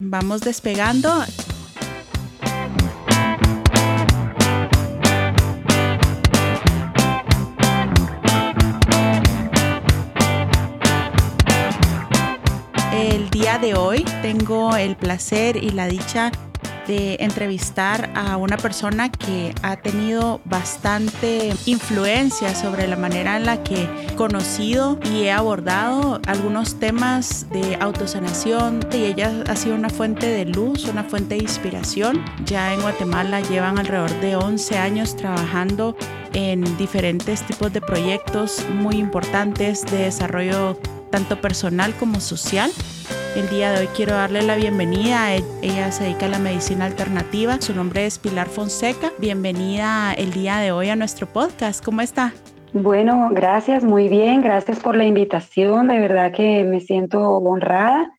Vamos despegando. El día de hoy tengo el placer y la dicha de entrevistar a una persona que ha tenido bastante influencia sobre la manera en la que he conocido y he abordado algunos temas de autosanación y ella ha sido una fuente de luz, una fuente de inspiración. Ya en Guatemala llevan alrededor de 11 años trabajando en diferentes tipos de proyectos muy importantes de desarrollo tanto personal como social. El día de hoy quiero darle la bienvenida. Ella se dedica a la medicina alternativa. Su nombre es Pilar Fonseca. Bienvenida el día de hoy a nuestro podcast. ¿Cómo está? Bueno, gracias, muy bien. Gracias por la invitación. De verdad que me siento honrada.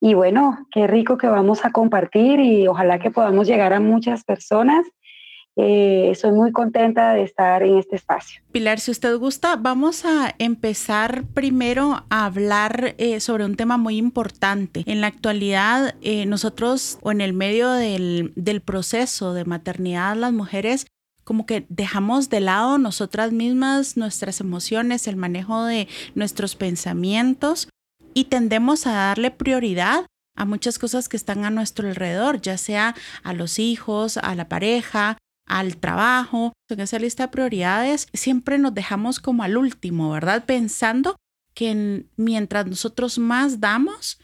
Y bueno, qué rico que vamos a compartir y ojalá que podamos llegar a muchas personas eh, soy muy contenta de estar en este espacio. Pilar, si usted gusta, vamos a empezar primero a hablar eh, sobre un tema muy importante. En la actualidad, eh, nosotros o en el medio del, del proceso de maternidad, las mujeres como que dejamos de lado nosotras mismas, nuestras emociones, el manejo de nuestros pensamientos y tendemos a darle prioridad a muchas cosas que están a nuestro alrededor, ya sea a los hijos, a la pareja, al trabajo, en esa lista de prioridades, siempre nos dejamos como al último, ¿verdad? Pensando que mientras nosotros más damos,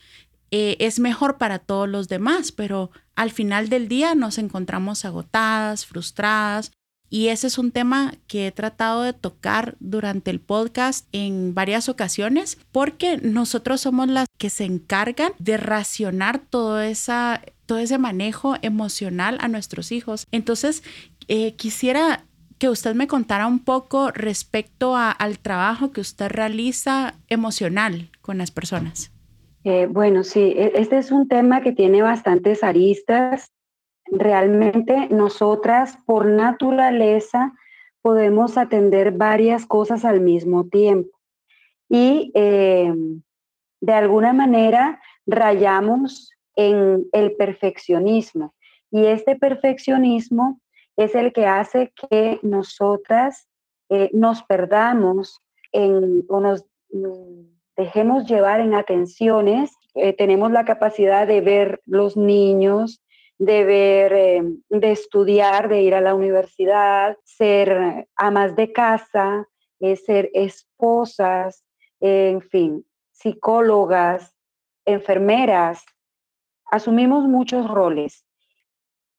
eh, es mejor para todos los demás, pero al final del día nos encontramos agotadas, frustradas. Y ese es un tema que he tratado de tocar durante el podcast en varias ocasiones, porque nosotros somos las que se encargan de racionar todo esa todo ese manejo emocional a nuestros hijos. Entonces, eh, quisiera que usted me contara un poco respecto al trabajo que usted realiza emocional con las personas. Eh, bueno, sí, e, este es un tema que tiene bastantes aristas. Realmente nosotras por naturaleza podemos atender varias cosas al mismo tiempo. Y eh, de alguna manera rayamos en el perfeccionismo. Y este perfeccionismo es el que hace que nosotras eh, nos perdamos en, o nos mm, dejemos llevar en atenciones. Eh, tenemos la capacidad de ver los niños, de ver, eh, de estudiar, de ir a la universidad, ser amas de casa, ser esposas, en fin, psicólogas, enfermeras, asumimos muchos roles.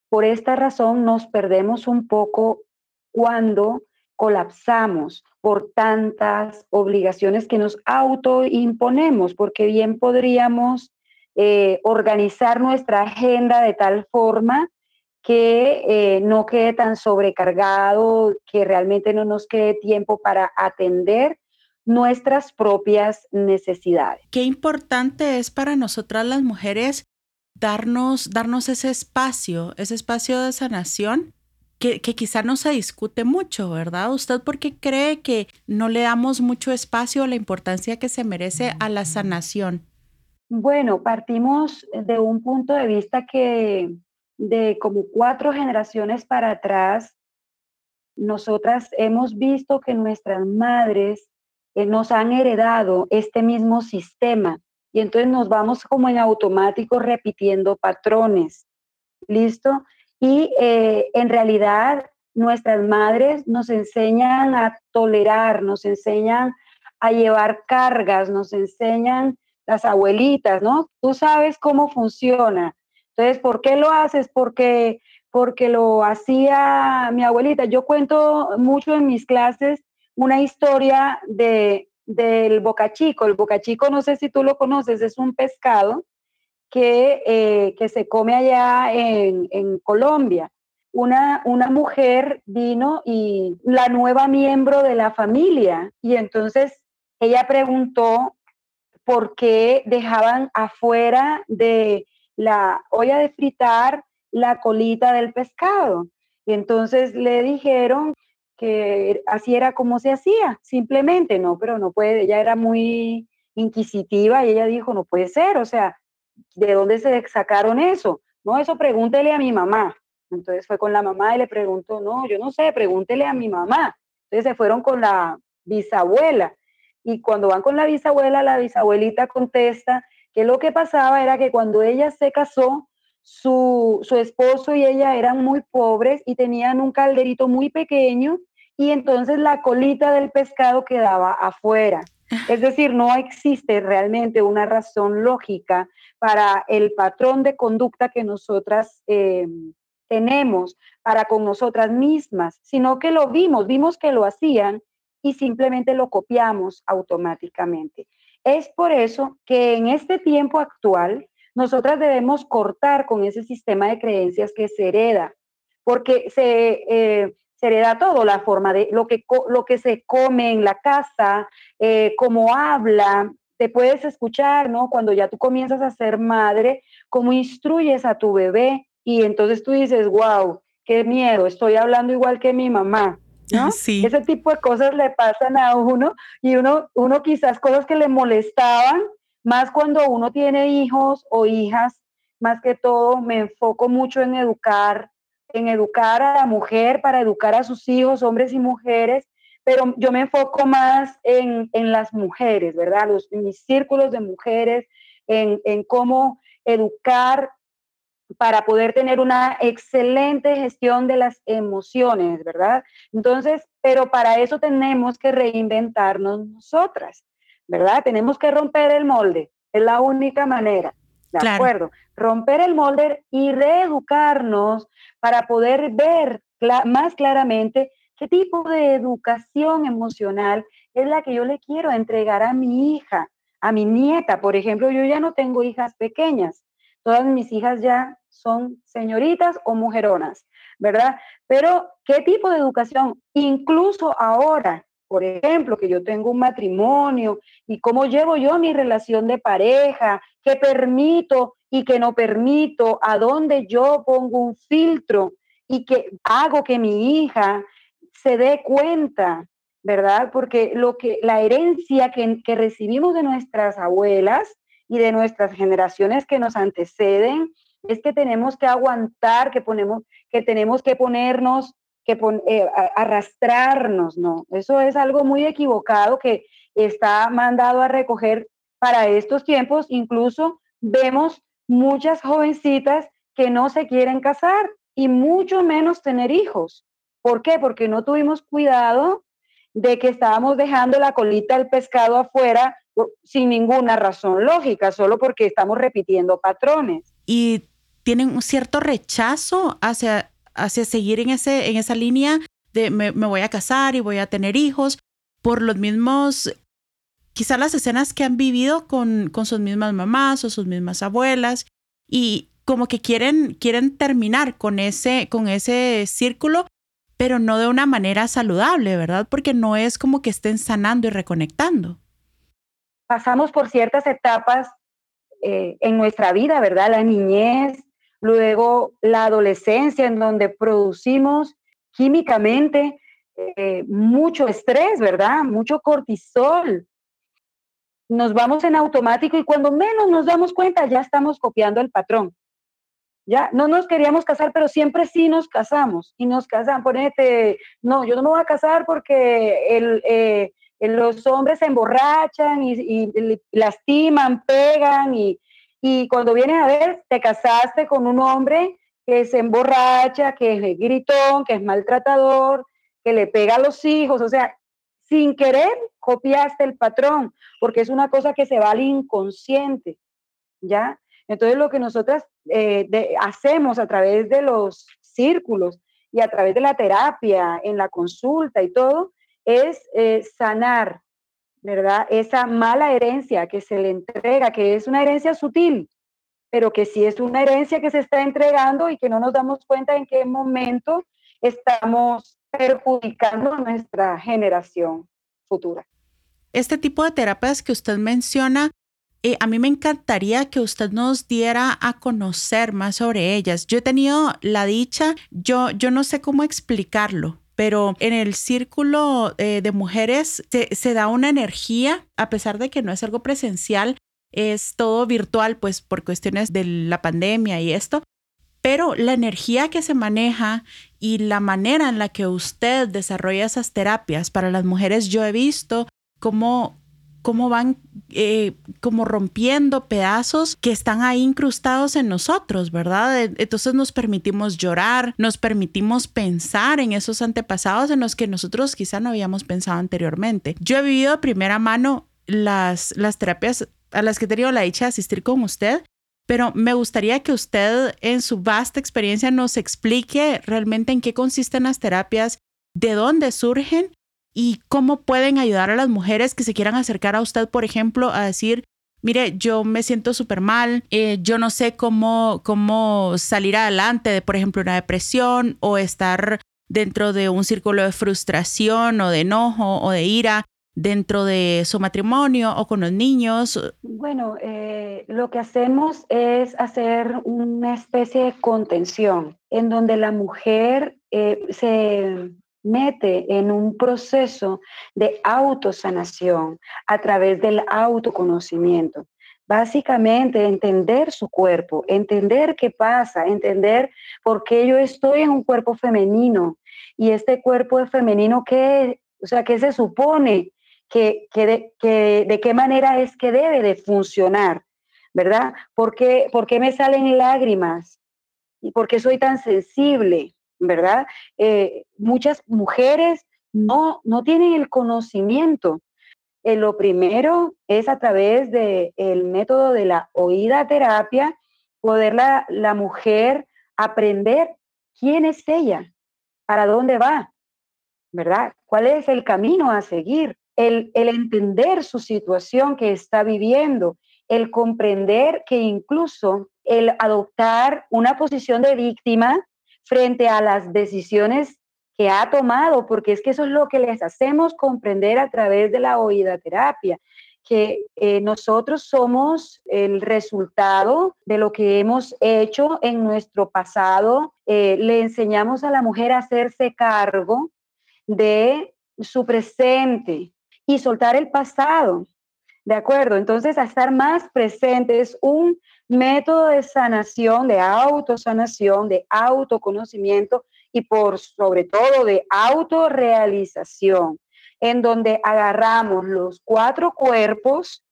Por esta razón nos perdemos un poco cuando colapsamos por tantas obligaciones que nos autoimponemos, porque bien podríamos eh, organizar nuestra agenda de tal forma que eh, no quede tan sobrecargado, que realmente no nos quede tiempo para atender nuestras propias necesidades. Qué importante es para nosotras las mujeres darnos, darnos ese espacio, ese espacio de sanación que, que, quizá no se discute mucho, ¿verdad? ¿Usted por qué cree que no le damos mucho espacio a la importancia que se merece a la sanación? Bueno, partimos de un punto de vista que de como cuatro generaciones para atrás, nosotras hemos visto que nuestras madres eh, nos han heredado este mismo sistema y entonces nos vamos como en automático repitiendo patrones. ¿Listo? Y eh, en realidad nuestras madres nos enseñan a tolerar, nos enseñan a llevar cargas, nos enseñan las abuelitas, ¿no? Tú sabes cómo funciona. Entonces, ¿por qué lo haces? Porque porque lo hacía mi abuelita. Yo cuento mucho en mis clases una historia de del bocachico. El bocachico, no sé si tú lo conoces, es un pescado que, eh, que se come allá en, en Colombia. Una, una, mujer vino y la nueva miembro de la familia y entonces ella preguntó por qué dejaban afuera de la olla de fritar la colita del pescado. Y entonces le dijeron que así era como se hacía, simplemente, no, pero no puede, ella era muy inquisitiva y ella dijo, no puede ser, o sea, ¿de dónde se sacaron eso? No, eso pregúntele a mi mamá. Entonces fue con la mamá y le preguntó, no, yo no sé, pregúntele a mi mamá. Entonces se fueron con la bisabuela. Y cuando van con la bisabuela, la bisabuelita contesta que lo que pasaba era que cuando ella se casó, su, su esposo y ella eran muy pobres y tenían un calderito muy pequeño y entonces la colita del pescado quedaba afuera. Es decir, no existe realmente una razón lógica para el patrón de conducta que nosotras eh, tenemos para con nosotras mismas, sino que lo vimos, vimos que lo hacían y simplemente lo copiamos automáticamente. Es por eso que en este tiempo actual nosotras debemos cortar con ese sistema de creencias que se hereda, porque se, eh, hereda todo, la forma de lo que, lo que se come en la casa, eh, cómo habla, te puedes escuchar, ¿no? Cuando ya tú comienzas a ser madre, cómo instruyes a tu bebé y entonces tú dices, wow, qué miedo, estoy hablando igual que mi mamá. ¿No? Sí. Ese tipo de cosas le pasan a uno y uno, uno quizás cosas que le molestaban, más cuando uno tiene hijos o hijas, más que todo me enfoco mucho en educar, en educar a la mujer para educar a sus hijos, hombres y mujeres, pero yo me enfoco más en, las mujeres, ¿verdad? Los, en mis círculos de mujeres, en, en cómo educar para poder tener una excelente gestión de las emociones, ¿verdad? Entonces, pero para eso tenemos que reinventarnos nosotras, ¿verdad? Tenemos que romper el molde, es la única manera, ¿de acuerdo? Romper el molde y reeducarnos para poder ver más claramente qué tipo de educación emocional es la que yo le quiero entregar a mi hija, a mi nieta. Por ejemplo, yo ya no tengo hijas pequeñas, todas mis hijas ya son señoritas o mujeronas, ¿verdad? Pero, ¿qué tipo de educación? Incluso ahora, por ejemplo, que yo tengo un matrimonio y cómo llevo yo mi relación de pareja, qué permito y qué no permito, a dónde yo pongo un filtro y que hago que mi hija se dé cuenta, ¿verdad? Porque lo que la herencia que, que recibimos de nuestras abuelas y de nuestras generaciones que nos anteceden es que tenemos que aguantar, que, ponemos, que tenemos que ponernos, que eh, arrastrarnos, ¿no? Eso es algo muy equivocado que está mandado a recoger para estos tiempos. Incluso vemos muchas jovencitas que no se quieren casar y mucho menos tener hijos. ¿Por qué? Porque no tuvimos cuidado de que estábamos dejando la colita del pescado afuera sin ninguna razón lógica, solo porque estamos repitiendo patrones. Y tienen un cierto rechazo hacia, hacia seguir en, ese, en esa línea de me, voy a casar y voy a tener hijos por los mismos, quizás las escenas que han vivido con, con sus mismas mamás o sus mismas abuelas y como que quieren, quieren terminar con ese, con ese círculo, pero no de una manera saludable, ¿verdad? Porque no es como que estén sanando y reconectando. Pasamos por ciertas etapas eh, en nuestra vida, ¿verdad? La niñez, luego la adolescencia en donde producimos químicamente eh, mucho estrés, ¿verdad? Mucho cortisol. Nos vamos en automático y cuando menos nos damos cuenta ya estamos copiando el patrón. Ya no nos queríamos casar, pero siempre sí nos casamos y nos casan. Ponete, no, yo no me voy a casar porque el, eh, los hombres se emborrachan y, y lastiman, pegan y, y cuando vienes a ver, te casaste con un hombre que se emborracha, que es gritón, que es maltratador, que le pega a los hijos, o sea, sin querer copiaste el patrón, porque es una cosa que se va al inconsciente, ¿ya? Entonces lo que nosotras eh, hacemos a través de los círculos y a través de la terapia, en la consulta y todo, es eh, sanar ¿verdad? Esa mala herencia que se le entrega, que es una herencia sutil, pero que sí es una herencia que se está entregando y que no nos damos cuenta en qué momento estamos perjudicando a nuestra generación futura. Este tipo de terapias que usted menciona, eh, a mí me encantaría que usted nos diera a conocer más sobre ellas. Yo he tenido la dicha, yo, yo no sé cómo explicarlo, pero en el círculo eh, de mujeres se, da una energía, a pesar de que no es algo presencial, es todo virtual, pues por cuestiones de la pandemia y esto, pero la energía que se maneja y la manera en la que usted desarrolla esas terapias para las mujeres, yo he visto cómo, cómo van eh, rompiendo pedazos que están ahí incrustados en nosotros, ¿verdad? Entonces nos permitimos llorar, nos permitimos pensar en esos antepasados en los que nosotros quizá no habíamos pensado anteriormente. Yo he vivido de primera mano las, las terapias a las que he tenido la dicha de asistir con usted pero me gustaría que usted en su vasta experiencia nos explique realmente en qué consisten las terapias, de dónde surgen y cómo pueden ayudar a las mujeres que se quieran acercar a usted, por ejemplo, a decir, mire, yo me siento súper mal, eh, yo no sé cómo, cómo salir adelante de, por ejemplo, una depresión o estar dentro de un círculo de frustración o de enojo o de ira dentro de su matrimonio o con los niños? Bueno, eh, lo que hacemos es hacer una especie de contención en donde la mujer eh, se mete en un proceso de autosanación a través del autoconocimiento. Básicamente entender su cuerpo, entender qué pasa, entender por qué yo estoy en un cuerpo femenino y este cuerpo femenino qué, o sea, qué se supone que, de, qué manera es que debe de funcionar, ¿verdad? ¿Por qué, me salen lágrimas? ¿Y por qué soy tan sensible? ¿Verdad? Eh, muchas mujeres no, no tienen el conocimiento. Eh, lo primero es a través del el método de la oída terapia, poder la, la mujer aprender quién es ella, para dónde va, ¿verdad? ¿Cuál es el camino a seguir? el, entender su situación que está viviendo, el comprender que incluso el adoptar una posición de víctima frente a las decisiones que ha tomado, porque es que eso es lo que les hacemos comprender a través de la oída terapia, que eh, nosotros somos el resultado de lo que hemos hecho en nuestro pasado. Eh, le enseñamos a la mujer a hacerse cargo de su presente, y soltar el pasado. ¿De acuerdo? Entonces, a estar más presente es un método de sanación, de autosanación, de autoconocimiento y por sobre todo de autorrealización, en donde agarramos los cuatro cuerpos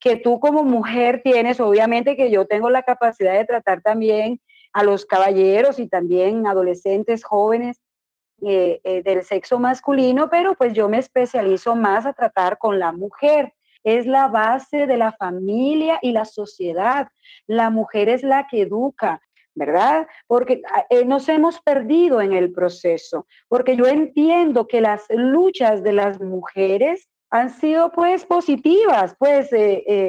que tú como mujer tienes, obviamente que yo tengo la capacidad de tratar también a los caballeros y también adolescentes jóvenes eh, eh, del sexo masculino, pero pues yo me especializo más a tratar con la mujer. Es la base de la familia y la sociedad. La mujer es la que educa, ¿verdad? Porque ah, eh, nos hemos perdido en el proceso, porque yo entiendo que las luchas de las mujeres han sido pues positivas, pues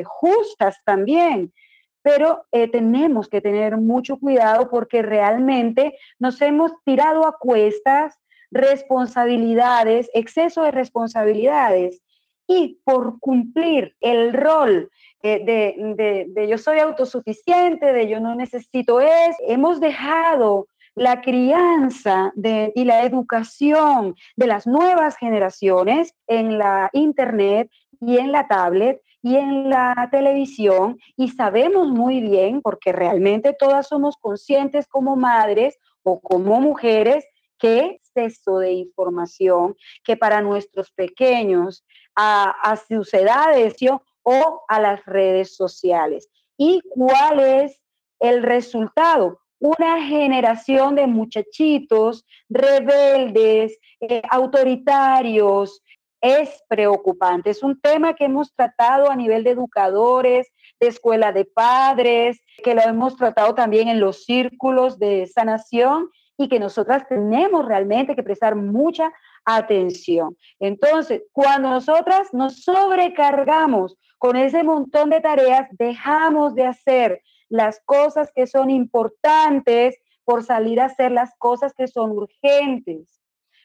justas también, pero tenemos que tener mucho cuidado porque realmente nos hemos tirado a cuestas responsabilidades, exceso de responsabilidades y por cumplir el rol de, de, yo soy autosuficiente, de yo no necesito es, hemos dejado la crianza de, y la educación de las nuevas generaciones en la internet y en la tablet y en la televisión y sabemos muy bien, porque realmente todas somos conscientes como madres o como mujeres, que exceso de información que para nuestros pequeños, a, a sus edades o a las redes sociales. ¿Y cuál es el resultado? Una generación de muchachitos rebeldes, eh, autoritarios, es preocupante. Es un tema que hemos tratado a nivel de educadores, de escuela de padres, que lo hemos tratado también en los círculos de sanación y que nosotras tenemos realmente que prestar mucha atención. Entonces, cuando nosotras nos sobrecargamos con ese montón de tareas, dejamos de hacer las cosas que son importantes por salir a hacer las cosas que son urgentes.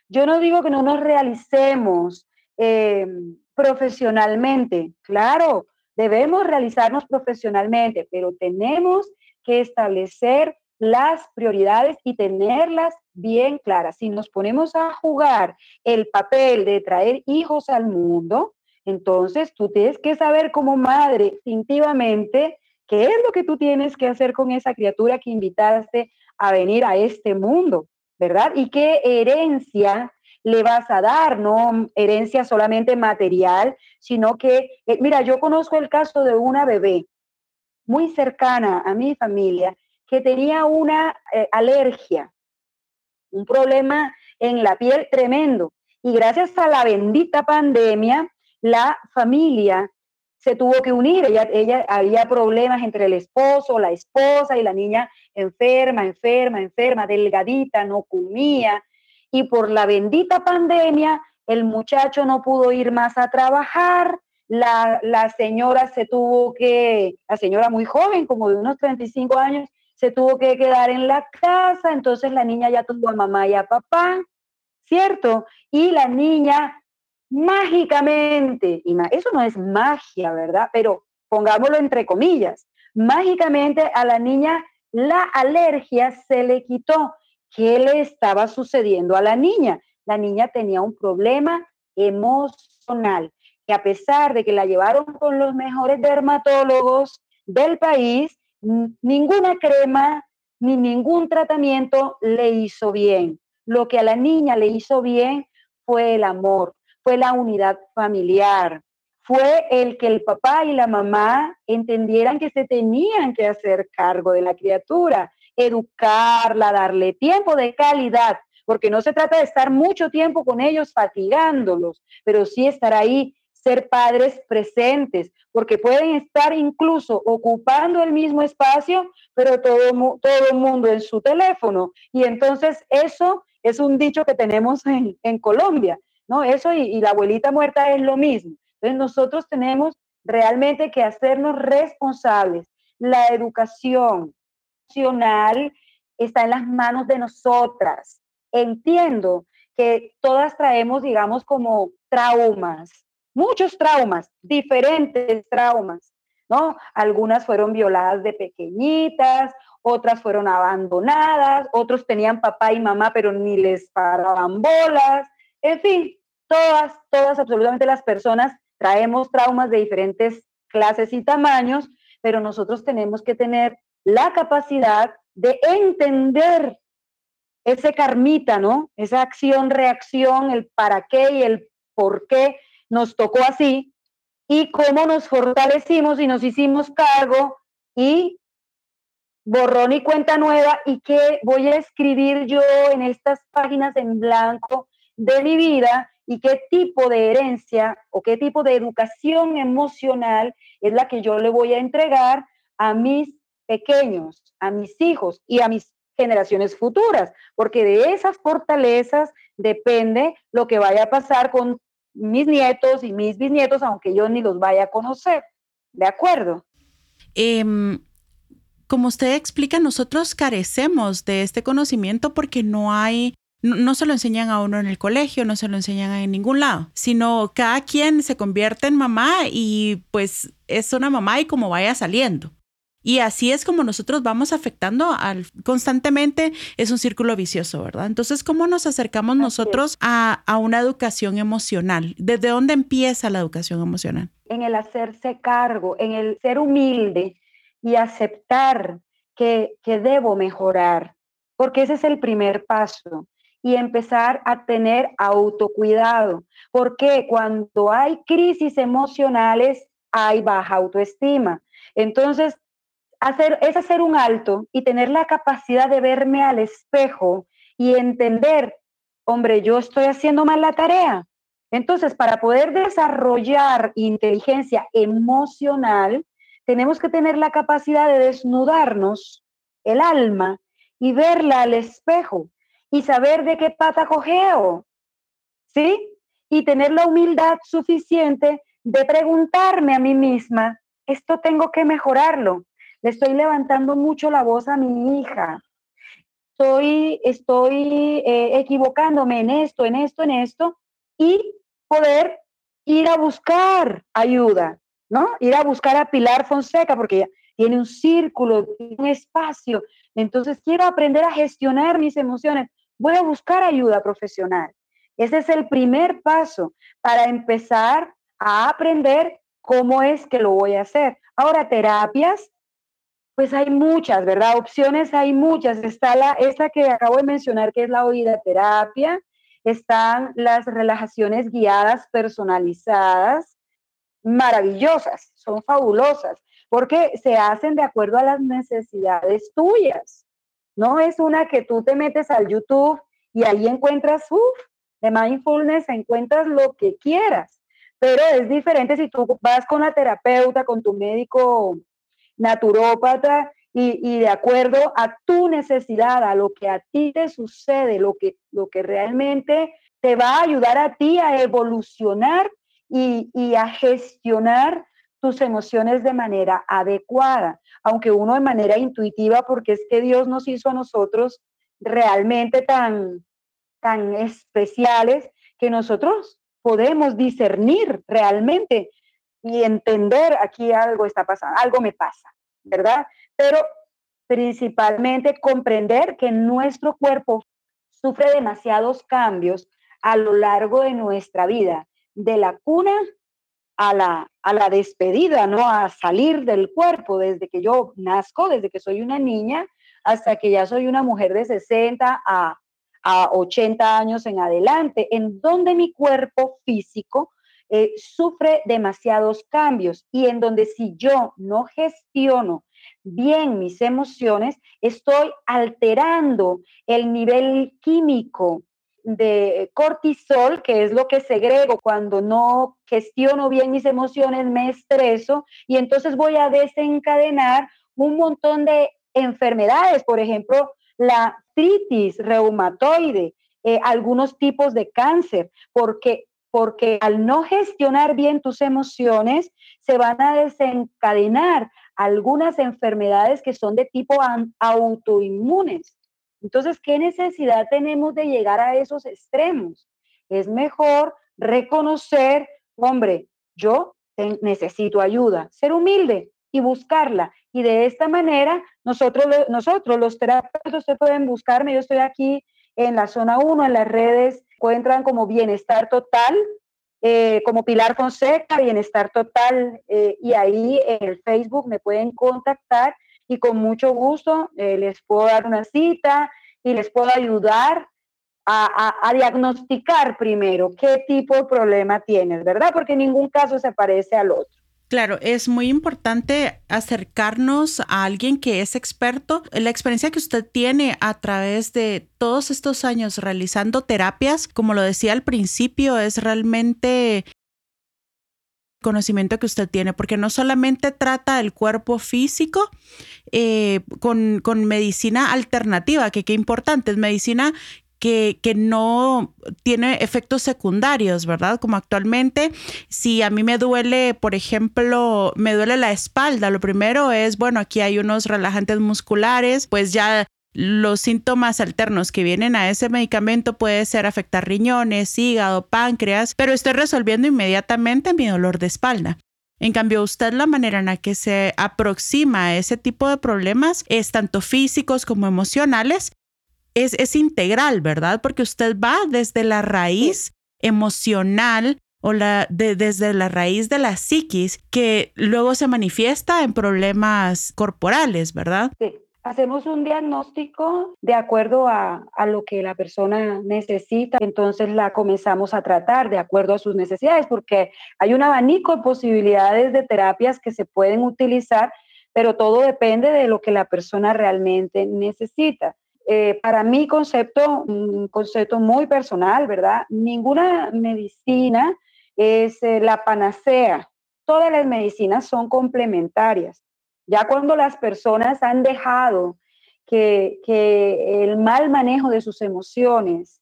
Yo no digo que no nos realicemos eh, profesionalmente, claro, debemos realizarnos profesionalmente, pero tenemos que establecer las prioridades y tenerlas bien claras. Si nos ponemos a jugar el papel de traer hijos al mundo, Entonces, tú tienes que saber como madre instintivamente qué es lo que tú tienes que hacer con esa criatura que invitaste a venir a este mundo, ¿verdad? Y qué herencia le vas a dar, no herencia solamente material, sino que, eh, mira, yo conozco el caso de una bebé muy cercana a mi familia que tenía una eh, alergia, un problema en la piel tremendo. Y gracias a la bendita pandemia, la familia se tuvo que unir. Ella, ella había problemas entre el esposo, la esposa y la niña enferma, enferma, enferma, delgadita, no comía. Y por la bendita pandemia, el muchacho no pudo ir más a trabajar. La, la señora se tuvo que, la señora muy joven, como de unos 35 años, se tuvo que quedar en la casa. Entonces la niña ya tuvo a mamá y a papá, ¿cierto? Y la niña mágicamente, y eso no es magia, ¿verdad? Pero pongámoslo entre comillas, mágicamente a la niña la alergia se le quitó. ¿Qué le estaba sucediendo a la niña? La niña tenía un problema emocional, que a pesar de que la llevaron con los mejores dermatólogos del país, ninguna crema ni ningún tratamiento le hizo bien. Lo que a la niña le hizo bien fue el amor, fue la unidad familiar, fue el que el papá y la mamá entendieran que se tenían que hacer cargo de la criatura, educarla, darle tiempo de calidad, porque no se trata de estar mucho tiempo con ellos fatigándolos, pero sí estar ahí, ser padres presentes, porque pueden estar incluso ocupando el mismo espacio, pero todo, todo mundo en su teléfono. Y entonces eso es un dicho que tenemos en, en Colombia. ¿no? Eso y, la abuelita muerta es lo mismo. Entonces nosotros tenemos realmente que hacernos responsables. La educación emocional está en las manos de nosotras. Entiendo que todas traemos, digamos, como traumas, muchos traumas, diferentes traumas, ¿no? Algunas fueron violadas de pequeñitas, otras fueron abandonadas, otros tenían papá y mamá, pero ni les paraban bolas. En fin, todas, todas, absolutamente las personas traemos traumas de diferentes clases y tamaños, pero nosotros tenemos que tener la capacidad de entender ese karmita, ¿no? Esa acción-reacción, el para qué y el por qué nos tocó así y cómo nos fortalecimos y nos hicimos cargo y borrón y cuenta nueva y qué voy a escribir yo en estas páginas en blanco de mi vida y qué tipo de herencia o qué tipo de educación emocional es la que yo le voy a entregar a mis pequeños, a mis hijos y a mis generaciones futuras, porque de esas fortalezas depende lo que vaya a pasar con mis nietos y mis bisnietos, aunque yo ni los vaya a conocer. ¿De acuerdo? Em, como usted explica, nosotros carecemos de este conocimiento porque no hay no, se lo enseñan a uno en el colegio, no se lo enseñan en ningún lado, sino cada quien se convierte en mamá y pues es una mamá y como vaya saliendo. Y así es como nosotros vamos afectando al, constantemente, es un círculo vicioso, ¿verdad? Entonces, ¿cómo nos acercamos nosotros a, una educación emocional? ¿Desde dónde empieza la educación emocional? En el hacerse cargo, en el ser humilde y aceptar que, que debo mejorar, porque ese es el primer paso y empezar a tener autocuidado, porque cuando hay crisis emocionales hay baja autoestima. Entonces, es hacer un alto y tener la capacidad de verme al espejo y entender, hombre, yo estoy haciendo mal la tarea. Entonces, para poder desarrollar inteligencia emocional, tenemos que tener la capacidad de desnudarnos el alma y verla al espejo y saber de qué pata cogeo, ¿sí? Y tener la humildad suficiente de preguntarme a mí misma, esto tengo que mejorarlo. Le estoy levantando mucho la voz a mi hija. Estoy, estoy eh, equivocándome en esto, en esto, en esto, y poder ir a buscar ayuda, ¿no? Ir a buscar a Pilar Fonseca, porque tiene un círculo, un espacio. Entonces quiero aprender a gestionar mis emociones voy a buscar ayuda profesional. Ese es el primer paso para empezar a aprender cómo es que lo voy a hacer. Ahora, terapias, pues hay muchas, ¿verdad? Opciones hay muchas. Está la, esa que acabo de mencionar, que es la oída terapia. Están las relajaciones guiadas personalizadas, maravillosas, son fabulosas, porque se hacen de acuerdo a las necesidades tuyas. No es una que tú te metes al YouTube y ahí encuentras, uff, de mindfulness encuentras lo que quieras, pero es diferente si tú vas con la terapeuta, con tu médico naturópata y, y, de acuerdo a tu necesidad, a lo que a ti te sucede, lo que, lo que realmente te va a ayudar a ti a evolucionar y, y a gestionar tus emociones de manera adecuada, aunque uno de manera intuitiva, porque es que Dios nos hizo a nosotros realmente tan, tan especiales que nosotros podemos discernir realmente y entender aquí algo está pasando, algo me pasa, ¿verdad? Pero principalmente comprender que nuestro cuerpo sufre demasiados cambios a lo largo de nuestra vida, de la cuna a la, a la despedida, ¿no? A salir del cuerpo desde que yo nazco, desde que soy una niña, hasta que ya soy una mujer de 60 a, a 80 años en adelante, en donde mi cuerpo físico eh, sufre demasiados cambios y en donde si yo no gestiono bien mis emociones, estoy alterando el nivel químico de cortisol, que es lo que segrego. Cuando no gestiono bien mis emociones, me estreso y entonces voy a desencadenar un montón de enfermedades, por ejemplo, la artritis reumatoide, eh, algunos tipos de cáncer, porque, porque al no gestionar bien tus emociones, se van a desencadenar algunas enfermedades que son de tipo autoinmunes. Entonces, ¿qué necesidad tenemos de llegar a esos extremos? Es mejor reconocer, hombre, yo necesito ayuda, ser humilde y buscarla. Y de esta manera, nosotros, nosotros los terapeutas, ustedes pueden buscarme, yo estoy aquí en la zona 1, en las redes, encuentran como Bienestar Total, eh, como Pilar Fonseca, Bienestar Total, eh, y ahí en el Facebook me pueden contactar y con mucho gusto eh, les puedo dar una cita y les puedo ayudar a, a, diagnosticar primero qué tipo de problema tienes, ¿verdad? Porque ningún caso se parece al otro. Claro, es muy importante acercarnos a alguien que es experto. La experiencia que usted tiene a través de todos estos años realizando terapias, como lo decía al principio, es realmente conocimiento que usted tiene, porque no solamente trata el cuerpo físico eh, con, con, medicina alternativa, que qué importante, es medicina que, no tiene efectos secundarios, ¿verdad? Como actualmente, si a mí me duele, por ejemplo, me duele la espalda, lo primero es, bueno, aquí hay unos relajantes musculares, pues ya los síntomas alternos que vienen a ese medicamento puede ser afectar riñones, hígado, páncreas, pero estoy resolviendo inmediatamente mi dolor de espalda. En cambio, usted la manera en la que se aproxima a ese tipo de problemas es tanto físicos como emocionales es, integral, ¿verdad? Porque usted va desde la raíz emocional o la, desde la raíz de la psiquis que luego se manifiesta en problemas corporales, ¿verdad? Sí. Hacemos un diagnóstico de acuerdo a, a, lo que la persona necesita, entonces la comenzamos a tratar de acuerdo a sus necesidades, porque hay un abanico de posibilidades de terapias que se pueden utilizar, pero todo depende de lo que la persona realmente necesita. Eh, para mi concepto, un concepto muy personal, ¿verdad? Ninguna medicina es eh, la panacea. Todas las medicinas son complementarias. Ya cuando las personas han dejado que, que el mal manejo de sus emociones,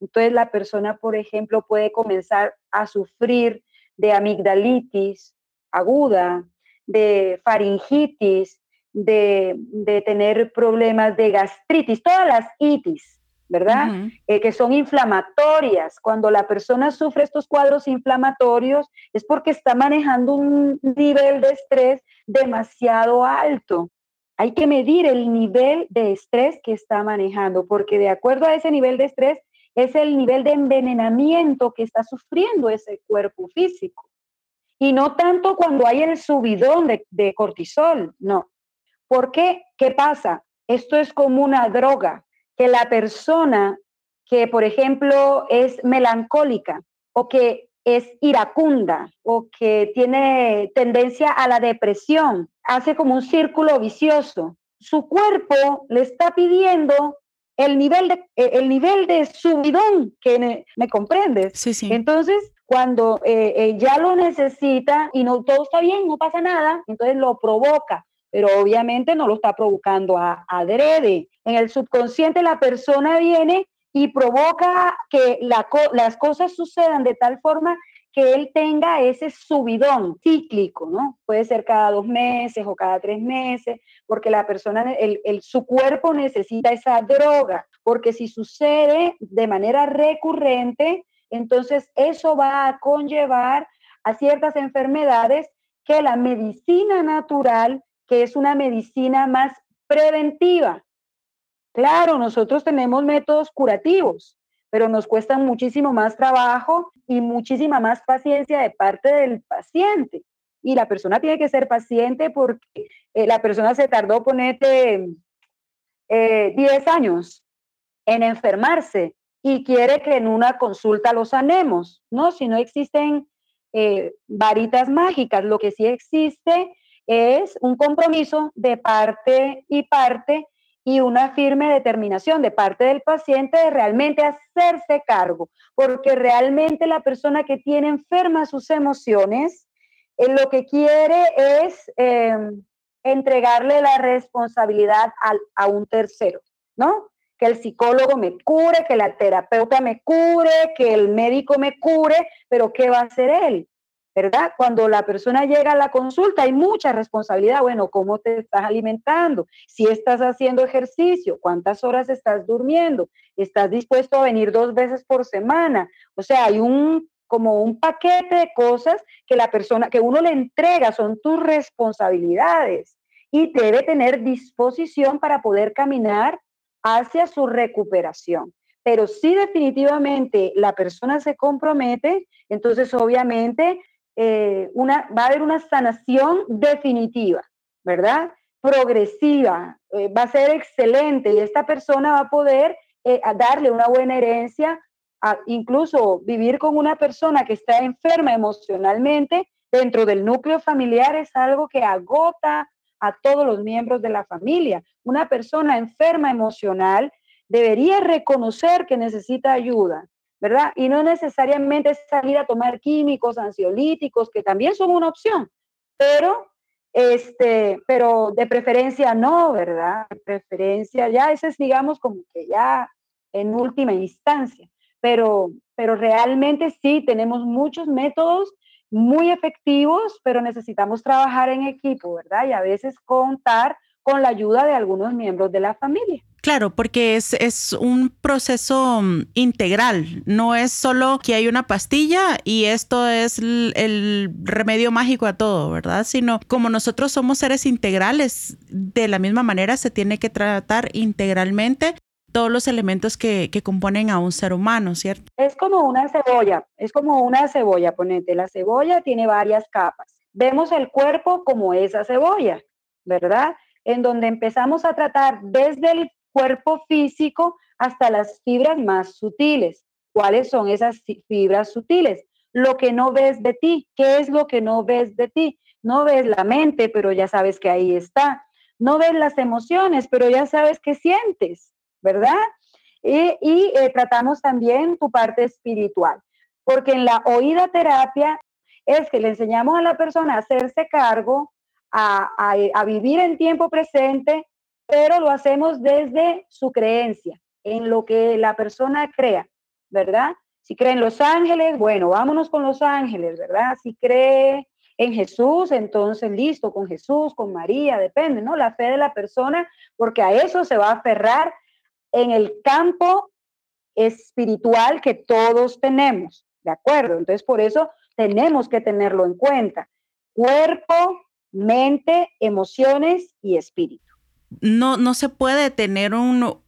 entonces la persona, por ejemplo, puede comenzar a sufrir de amigdalitis aguda, de faringitis, de, tener problemas de gastritis, todas las itis, ¿verdad? Eh, que son inflamatorias. Cuando la persona sufre estos cuadros inflamatorios es porque está manejando un nivel de estrés demasiado alto. Hay que medir el nivel de estrés que está manejando, porque de acuerdo a ese nivel de estrés es el nivel de envenenamiento que está sufriendo ese cuerpo físico. Y no tanto cuando hay el subidón de, de cortisol, no. ¿Por qué? ¿Qué pasa? Esto es como una droga, que la persona que, por ejemplo, es melancólica o que es iracunda o que tiene tendencia a la depresión, hace como un círculo vicioso. Su cuerpo le está pidiendo el nivel de, eh, el nivel de subidón que me, comprendes. Sí, sí. Entonces, cuando eh, eh, ya lo necesita y no todo está bien, no pasa nada, entonces lo provoca, pero obviamente no lo está provocando a, adrede. En el subconsciente la persona viene y provoca que las cosas sucedan de tal forma que él tenga ese subidón cíclico, ¿no? Puede ser cada dos meses o cada tres meses, porque la persona, el, su cuerpo necesita esa droga, porque si sucede de manera recurrente, entonces eso va a conllevar a ciertas enfermedades que la medicina natural, que es una medicina más preventiva. Claro, nosotros tenemos métodos curativos, pero nos cuesta muchísimo más trabajo y muchísima más paciencia de parte del paciente. Y la persona tiene que ser paciente porque eh, la persona se tardó, ponete, eh, 10 años en enfermarse y quiere que en una consulta lo sanemos, ¿no? Si no existen eh, varitas mágicas, lo que sí existe es un compromiso de parte y parte y una firme determinación de parte del paciente de realmente hacerse cargo, porque realmente la persona que tiene enferma sus emociones, eh, lo que quiere es em, entregarle la responsabilidad a un tercero, ¿no? Que el psicólogo me cure, que la terapeuta me cure, que el médico me cure, pero ¿qué va a hacer él? ¿Verdad? Cuando la persona llega a la consulta hay mucha responsabilidad. Bueno, ¿cómo te estás alimentando? Si estás haciendo ejercicio, ¿cuántas horas estás durmiendo? ¿Estás dispuesto a venir dos veces por semana? O sea, hay un como un paquete de cosas que la persona, que uno le entrega, son tus responsabilidades y debe tener disposición para poder caminar hacia su recuperación. Pero si definitivamente la persona se compromete, entonces obviamente eh, una, va a haber una sanación definitiva, ¿verdad? Progresiva, eh, va a ser excelente y esta persona va a poder eh, darle una buena herencia, incluso vivir con una persona que está enferma emocionalmente dentro del núcleo familiar es algo que agota a todos los miembros de la familia. Una persona enferma emocional debería reconocer que necesita ayuda, ¿verdad? Y no necesariamente salir a tomar químicos, ansiolíticos, que también son una opción, pero, este, pero de preferencia no, ¿verdad? De preferencia ya, ese es, digamos, como que ya en última instancia, pero, pero realmente sí, tenemos muchos métodos muy efectivos, pero necesitamos trabajar en equipo, ¿verdad? Y a veces contar con la ayuda de algunos miembros de la familia. Claro, porque es, es un proceso mm, integral, no es solo que hay una pastilla y esto es el, remedio mágico a todo, ¿verdad? Sino como nosotros somos seres integrales, de la misma manera se tiene que tratar integralmente todos los elementos que, que, componen a un ser humano, ¿cierto? Es como una cebolla, es como una cebolla, ponete, la cebolla tiene varias capas. Vemos el cuerpo como esa cebolla, ¿verdad? En donde empezamos a tratar desde el cuerpo físico hasta las fibras más sutiles. ¿Cuáles son esas fibras sutiles? Lo que no ves de ti. ¿Qué es lo que no ves de ti? No ves la mente, pero ya sabes que ahí está. No ves las emociones, pero ya sabes que sientes, ¿verdad? Y, eh, tratamos también tu parte espiritual, porque en la oída terapia es que le enseñamos a la persona a hacerse cargo, a, vivir en tiempo presente, pero lo hacemos desde su creencia, en lo que la persona crea, ¿verdad? Si cree en los ángeles, bueno, vámonos con los ángeles, ¿verdad? Si cree en Jesús, entonces listo, con Jesús, con María, depende, ¿no? La fe de la persona, porque a eso se va a aferrar en el campo espiritual que todos tenemos, ¿de acuerdo? Entonces, por eso tenemos que tenerlo en cuenta. Cuerpo, mente, emociones y espíritu no, no se puede tener un,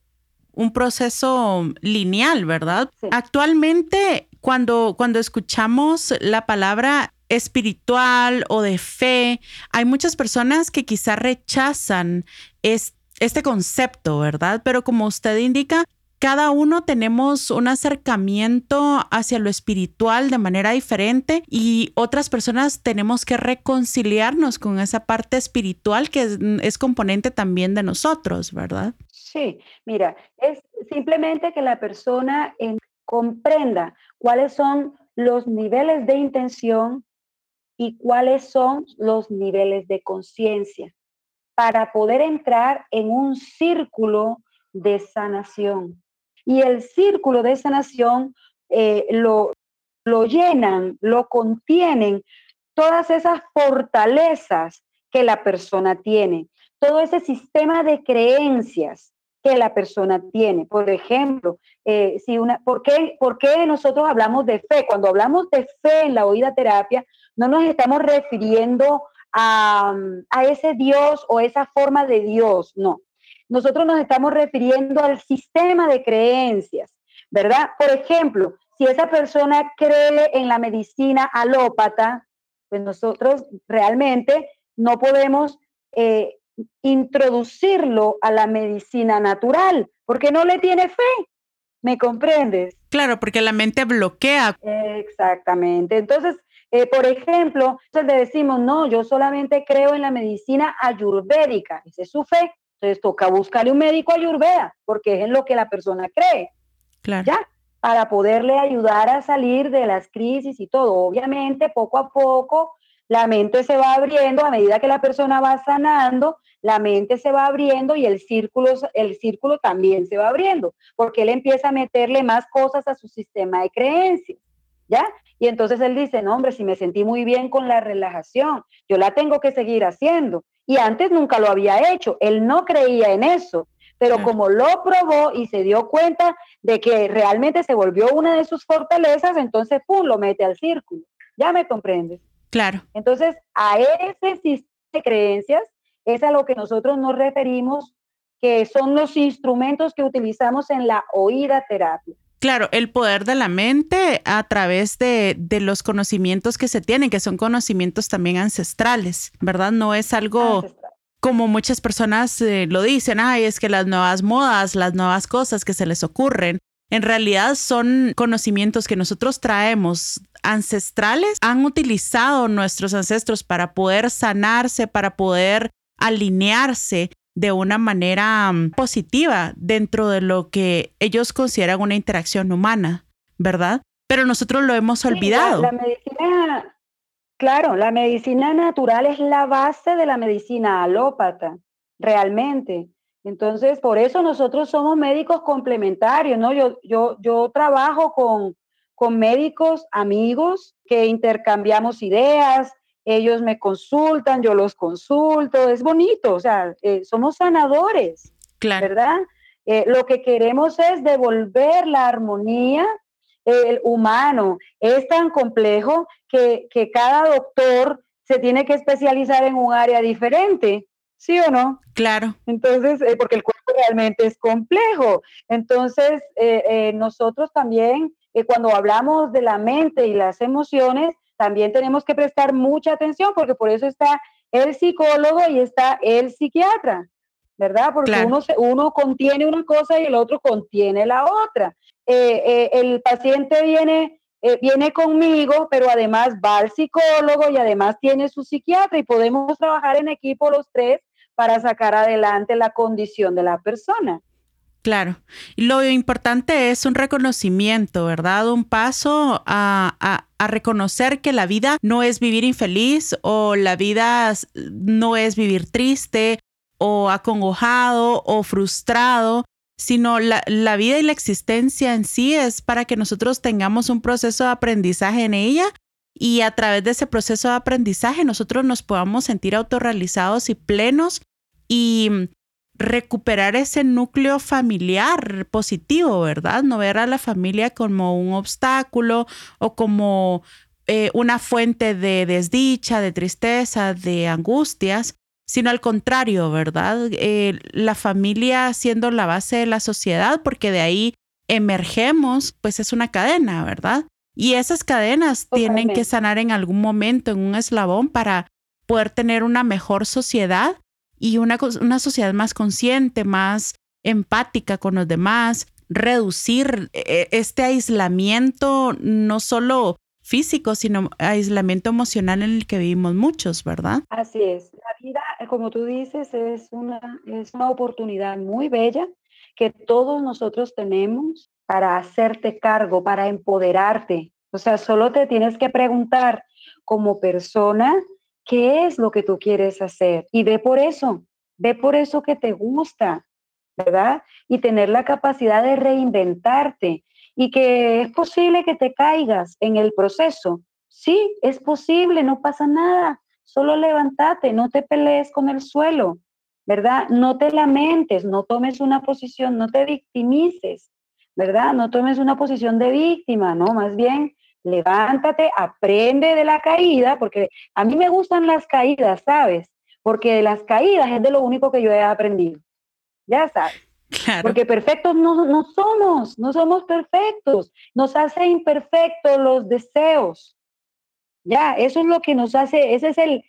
un proceso lineal, ¿verdad? Actualmente, cuando, cuando escuchamos la palabra espiritual o de fe. Hay muchas personas que quizá rechazan este concepto, ¿verdad? Pero como usted indica, cada uno tenemos un acercamiento hacia lo espiritual de manera diferente y otras personas tenemos que reconciliarnos con esa parte espiritual que es, componente también de nosotros, ¿verdad? Sí, mira, es simplemente que la persona comprenda cuáles son los niveles de intención y cuáles son los niveles de conciencia para poder entrar en un círculo de sanación. Y el círculo de sanación eh, lo, lo llenan, lo contienen todas esas fortalezas que la persona tiene, todo ese sistema de creencias que la persona tiene. Por ejemplo, eh, si una, ¿por, qué, ¿por qué nosotros hablamos de fe? Cuando hablamos de fe en la oída terapia, no nos estamos refiriendo a, a ese Dios o esa forma de Dios, no. Nosotros nos estamos refiriendo al sistema de creencias, ¿verdad? Por ejemplo, si esa persona cree en la medicina alópata, pues nosotros realmente no podemos eh, introducirlo a la medicina natural, porque no le tiene fe. ¿Me comprendes? Claro, porque la mente bloquea. Exactamente. Entonces, eh, por ejemplo, le decimos, no, yo solamente creo en la medicina ayurvédica, esa es su fe. Entonces toca buscarle un médico ayurveda, porque es en lo que la persona cree. Claro. Ya, para poderle ayudar a salir de las crisis y todo. Obviamente, poco a poco, la mente se va abriendo a medida que la persona va sanando, la mente se va abriendo y el círculo, el círculo también se va abriendo, porque él empieza a meterle más cosas a su sistema de creencias, ¿ya? Y entonces él dice, no, hombre, si me sentí muy bien con la relajación, yo la tengo que seguir haciendo. Y antes nunca lo había hecho, él no creía en eso, pero como lo probó y se dio cuenta de que realmente se volvió una de sus fortalezas, entonces, ¡pum!, lo mete al círculo. ¿Ya me comprendes? Claro. Entonces, a ese sistema de creencias es a lo que nosotros nos referimos, que son los instrumentos que utilizamos en la oída terapia. Claro, el poder de la mente a través de, los conocimientos que se tienen, que son conocimientos también ancestrales, ¿verdad? No es algo como muchas personas eh, lo dicen, ay, es que las nuevas modas, las nuevas cosas que se les ocurren, en realidad son conocimientos que nosotros traemos ancestrales, han utilizado nuestros ancestros para poder sanarse, para poder alinearse de una manera mm, positiva dentro de lo que ellos consideran una interacción humana, ¿verdad? Pero nosotros lo hemos olvidado. la, medicina, claro, la medicina natural es la base de la medicina alópata, realmente. Entonces, por eso nosotros somos médicos complementarios, ¿no? Yo, yo, yo trabajo con, con médicos amigos que intercambiamos ideas, ellos me consultan, yo los consulto, es bonito, o sea, eh, somos sanadores, ¿verdad? Eh, lo que queremos es devolver la armonía. El humano es tan complejo que, cada doctor se tiene que especializar en un área diferente, ¿sí o no? Claro. Entonces, eh, porque el cuerpo realmente es complejo. Entonces, nosotros también, cuando hablamos de la mente y las emociones, también tenemos que prestar mucha atención porque por eso está el psicólogo y está el psiquiatra, ¿verdad? Porque uno, uno contiene una cosa y el otro contiene la otra. Eh, eh, el paciente viene, eh, viene conmigo, pero además va al psicólogo y además tiene su psiquiatra y podemos trabajar en equipo los tres para sacar adelante la condición de la persona. Claro. Lo importante es un reconocimiento, ¿verdad? Un paso a, a, reconocer que la vida no es vivir infeliz o la vida no es vivir triste o acongojado o frustrado, sino la, la vida y la existencia en sí es para que nosotros tengamos un proceso de aprendizaje en ella y a través de ese proceso de aprendizaje nosotros nos podamos sentir autorrealizados y plenos y recuperar ese núcleo familiar positivo, ¿verdad? No ver a la familia como un obstáculo o como eh, una fuente de desdicha, de tristeza, de angustias, sino al contrario, ¿verdad? Eh, la familia siendo la base de la sociedad, porque de ahí emergemos, pues es una cadena, ¿verdad? Y esas cadenas tienen que sanar en algún momento, en un eslabón, para poder tener una mejor sociedad y una, una sociedad más consciente, más empática con los demás, reducir eh, este aislamiento, no solo físico, sino aislamiento emocional en el que vivimos muchos, ¿verdad? Así es. La vida, como tú dices, es una, es una oportunidad muy bella que todos nosotros tenemos para hacerte cargo, para empoderarte. O sea, solo te tienes que preguntar como persona qué es lo que tú quieres hacer y ve por eso, ve por eso que te gusta, ¿verdad? Y tener la capacidad de reinventarte y que es posible que te caigas en el proceso. Sí, es posible, no pasa nada. Solo levántate, no te pelees con el suelo, ¿verdad? No te lamentes, no tomes una posición, no te victimices, ¿verdad? No tomes una posición de víctima, ¿no? Más bien, levántate, aprende de la caída, porque a mí me gustan las caídas, ¿sabes? Porque de las caídas es de lo único que yo he aprendido. Ya sabes. Porque perfectos no, no somos, no somos perfectos. Nos hace imperfectos los deseos. Ya, eso es lo que nos hace, ese es el,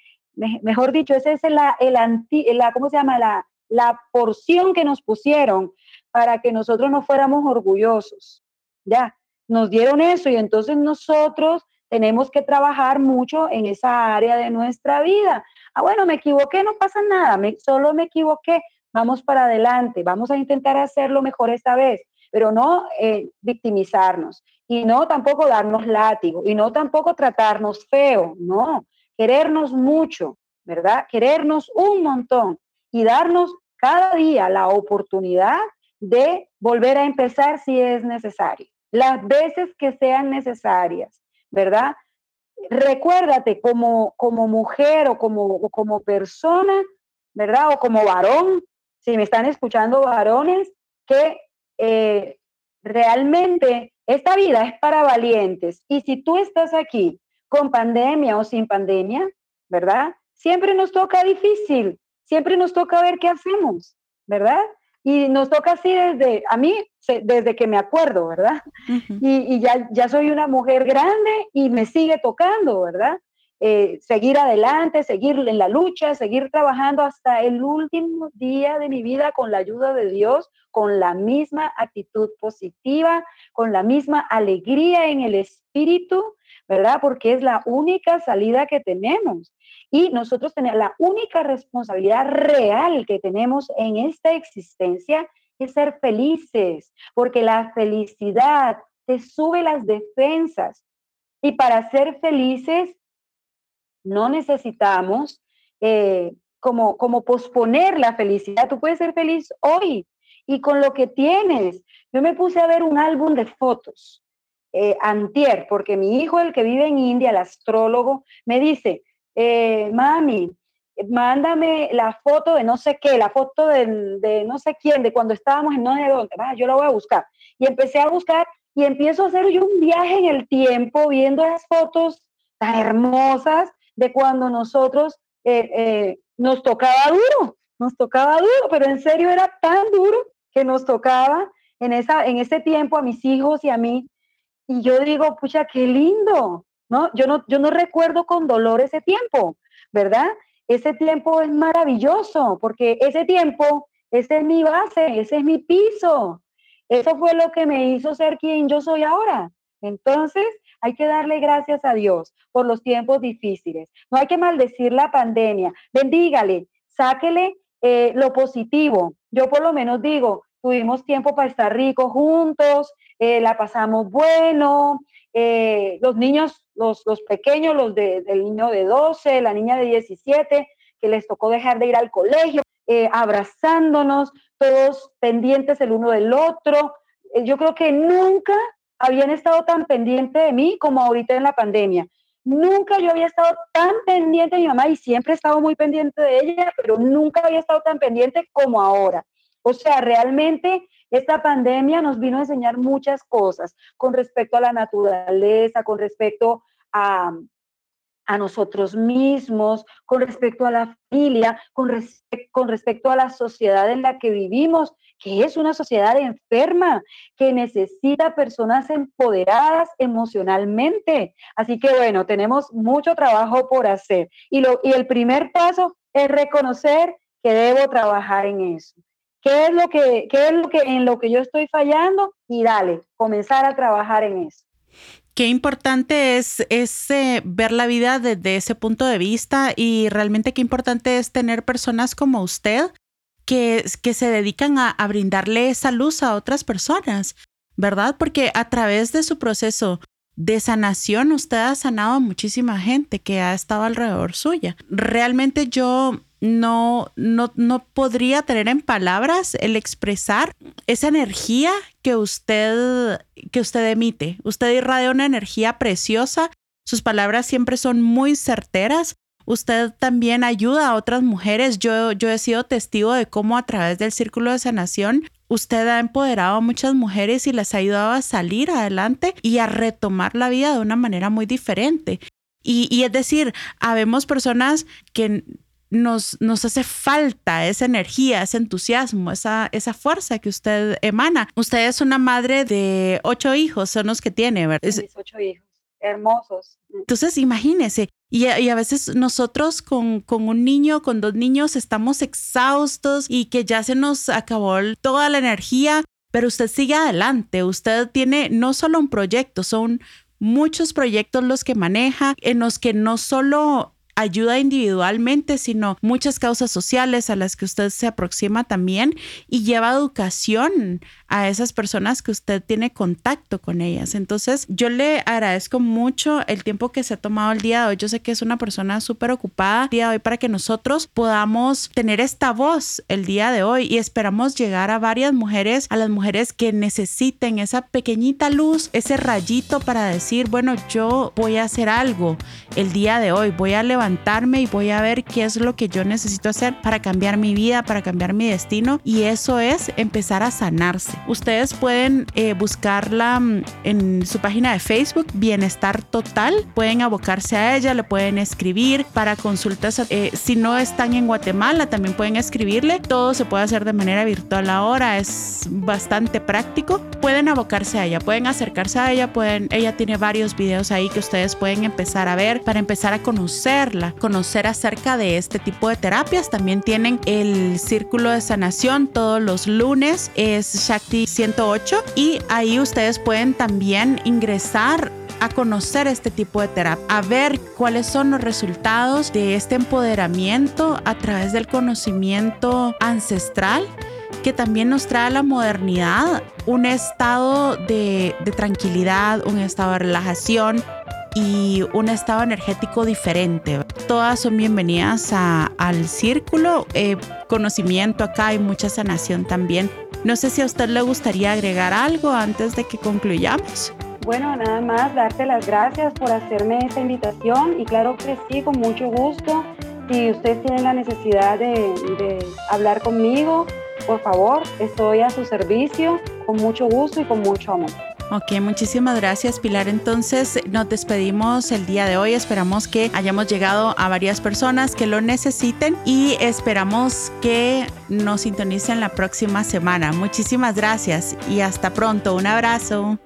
mejor dicho, ese es la, el anti, la ¿cómo se llama? La, la porción que nos pusieron para que nosotros no fuéramos orgullosos. Ya, nos dieron eso y entonces nosotros tenemos que trabajar mucho en esa área de nuestra vida. Ah, bueno, me equivoqué, no pasa nada, me, solo me equivoqué, vamos para adelante, vamos a intentar hacerlo mejor esta vez, pero no eh, victimizarnos y no tampoco darnos látigo y no tampoco tratarnos feo, no, querernos mucho, ¿verdad? Querernos un montón y darnos cada día la oportunidad de volver a empezar si es necesario, las veces que sean necesarias, ¿verdad? Recuérdate como, como mujer o como, como persona, ¿verdad? O como varón, si me están escuchando varones, que eh, realmente esta vida es para valientes. Y si tú estás aquí con pandemia o sin pandemia, ¿verdad? Siempre nos toca difícil, siempre nos toca ver qué hacemos, ¿verdad? Y nos toca así desde, a mí, desde que me acuerdo, ¿verdad? Y, y ya, ya soy una mujer grande y me sigue tocando, ¿verdad? Eh, seguir adelante, seguir en la lucha, seguir trabajando hasta el último día de mi vida con la ayuda de Dios, con la misma actitud positiva, con la misma alegría en el espíritu, ¿verdad? Porque es la única salida que tenemos. Y nosotros tenemos la única responsabilidad real que tenemos en esta existencia es ser felices, porque la felicidad te sube las defensas. Y para ser felices no necesitamos eh, como, como posponer la felicidad. Tú puedes ser feliz hoy y con lo que tienes. Yo me puse a ver un álbum de fotos eh, antier, porque mi hijo, el que vive en India, el astrólogo, me dice, eh, mami, mándame la foto de no sé qué, la foto de, no sé quién, de cuando estábamos en no sé dónde, va, yo la voy a buscar. Y empecé a buscar y empiezo a hacer yo un viaje en el tiempo viendo esas fotos tan hermosas de cuando nosotros eh, nos tocaba duro, nos tocaba duro, pero en serio era tan duro que nos tocaba en, esa, en ese tiempo a mis hijos y a mí. Y yo digo, pucha, qué lindo, ¿no? Yo no, yo no recuerdo con dolor ese tiempo, ¿verdad? Ese tiempo es maravilloso porque ese tiempo, ese es mi base, ese es mi piso. Eso fue lo que me hizo ser quien yo soy ahora. Entonces, hay que darle gracias a Dios por los tiempos difíciles. No hay que maldecir la pandemia. Bendígale, sáquele eh, lo positivo. Yo por lo menos digo, tuvimos tiempo para estar ricos juntos, eh, la pasamos bueno, eh, los niños, los, los pequeños, los del niño de 12, la niña de 17, que les tocó dejar de ir al colegio, abrazándonos, todos pendientes el uno del otro. yo creo que nunca habían estado tan pendiente de mí como ahorita en la pandemia. Nunca yo había estado tan pendiente de mi mamá y siempre he estado muy pendiente de ella, pero nunca había estado tan pendiente como ahora. O sea, realmente esta pandemia nos vino a enseñar muchas cosas con respecto a la naturaleza, con respecto a, a nosotros mismos, con respecto a la familia, con, con respecto a la sociedad en la que vivimos, que es una sociedad enferma, que necesita personas empoderadas emocionalmente. Así que bueno, tenemos mucho trabajo por hacer. Y, lo, y el primer paso es reconocer que debo trabajar en eso. ¿Qué es lo que, qué es lo que en lo que yo estoy fallando? Y dale, comenzar a trabajar en eso. Qué importante es, eh, ver la vida desde ese punto de vista y realmente qué importante es tener personas como usted que, que se dedican a, a brindarle esa luz a otras personas, ¿verdad? Porque a través de su proceso de sanación usted ha sanado a muchísima gente que ha estado alrededor suya. Realmente yo no, no, no podría tener en palabras el expresar esa energía que usted, que usted emite. Usted irradia una energía preciosa. Sus palabras siempre son muy certeras. Usted también ayuda a otras mujeres. Yo, yo he sido testigo de cómo a través del círculo de sanación usted ha empoderado a muchas mujeres y les ha ayudado a salir adelante y a retomar la vida de una manera muy diferente. Y, y es decir, habemos personas que nos, nos hace falta esa energía, ese entusiasmo, esa, esa fuerza que usted emana. Usted es una madre de ocho hijos, son los que tiene, ¿verdad? Mis ocho hijos, hermosos. Entonces, imagínese, y a, veces nosotros con, con, un niño, con dos niños, estamos exhaustos y que ya se nos acabó toda la energía, pero usted sigue adelante, usted tiene no solo un proyecto, son muchos proyectos los que maneja, en los que no solo ayuda individualmente, sino muchas causas sociales a las que usted se aproxima también y lleva educación a esas personas que usted tiene contacto con ellas. Entonces, yo le agradezco mucho el tiempo que se ha tomado el día de hoy. Yo sé que es una persona súper ocupada el día de hoy para que nosotros podamos tener esta voz el día de hoy y esperamos llegar a varias mujeres, a las mujeres que necesiten esa pequeñita luz, ese rayito para decir, bueno, yo voy a hacer algo el día de hoy, voy a levantarme y voy a ver qué es lo que yo necesito hacer para cambiar mi vida, para cambiar mi destino y eso es empezar a sanarse. Ustedes pueden eh, buscarla mm, en su página de Facebook, Bienestar Total. Pueden abocarse a ella, le pueden escribir para consultas. Eh, si no están en Guatemala, también pueden escribirle. Todo se puede hacer de manera virtual ahora, es bastante práctico. Pueden abocarse a ella, pueden acercarse a ella, pueden, ella tiene varios videos ahí que ustedes pueden empezar a ver para empezar a conocerla, conocer acerca de este tipo de terapias. También tienen el círculo de sanación todos los lunes, es Shakti 108 y ahí ustedes pueden también ingresar a conocer este tipo de terapia, a ver cuáles son los resultados de este empoderamiento a través del conocimiento ancestral que también nos trae la modernidad, un estado de, tranquilidad, un estado de relajación y un estado energético diferente. Todas son bienvenidas al círculo, eh, conocimiento acá y mucha sanación también no sé si a usted le gustaría agregar algo antes de que concluyamos. Bueno, nada más darte las gracias por hacerme esta invitación y claro que sí, con mucho gusto. Si ustedes tienen la necesidad de, de hablar conmigo, por favor, estoy a su servicio con mucho gusto y con mucho amor. Ok, muchísimas gracias Pilar. Entonces nos despedimos el día de hoy. Esperamos que hayamos llegado a varias personas que lo necesiten y esperamos que nos sintonicen la próxima semana. Muchísimas gracias y hasta pronto. Un abrazo.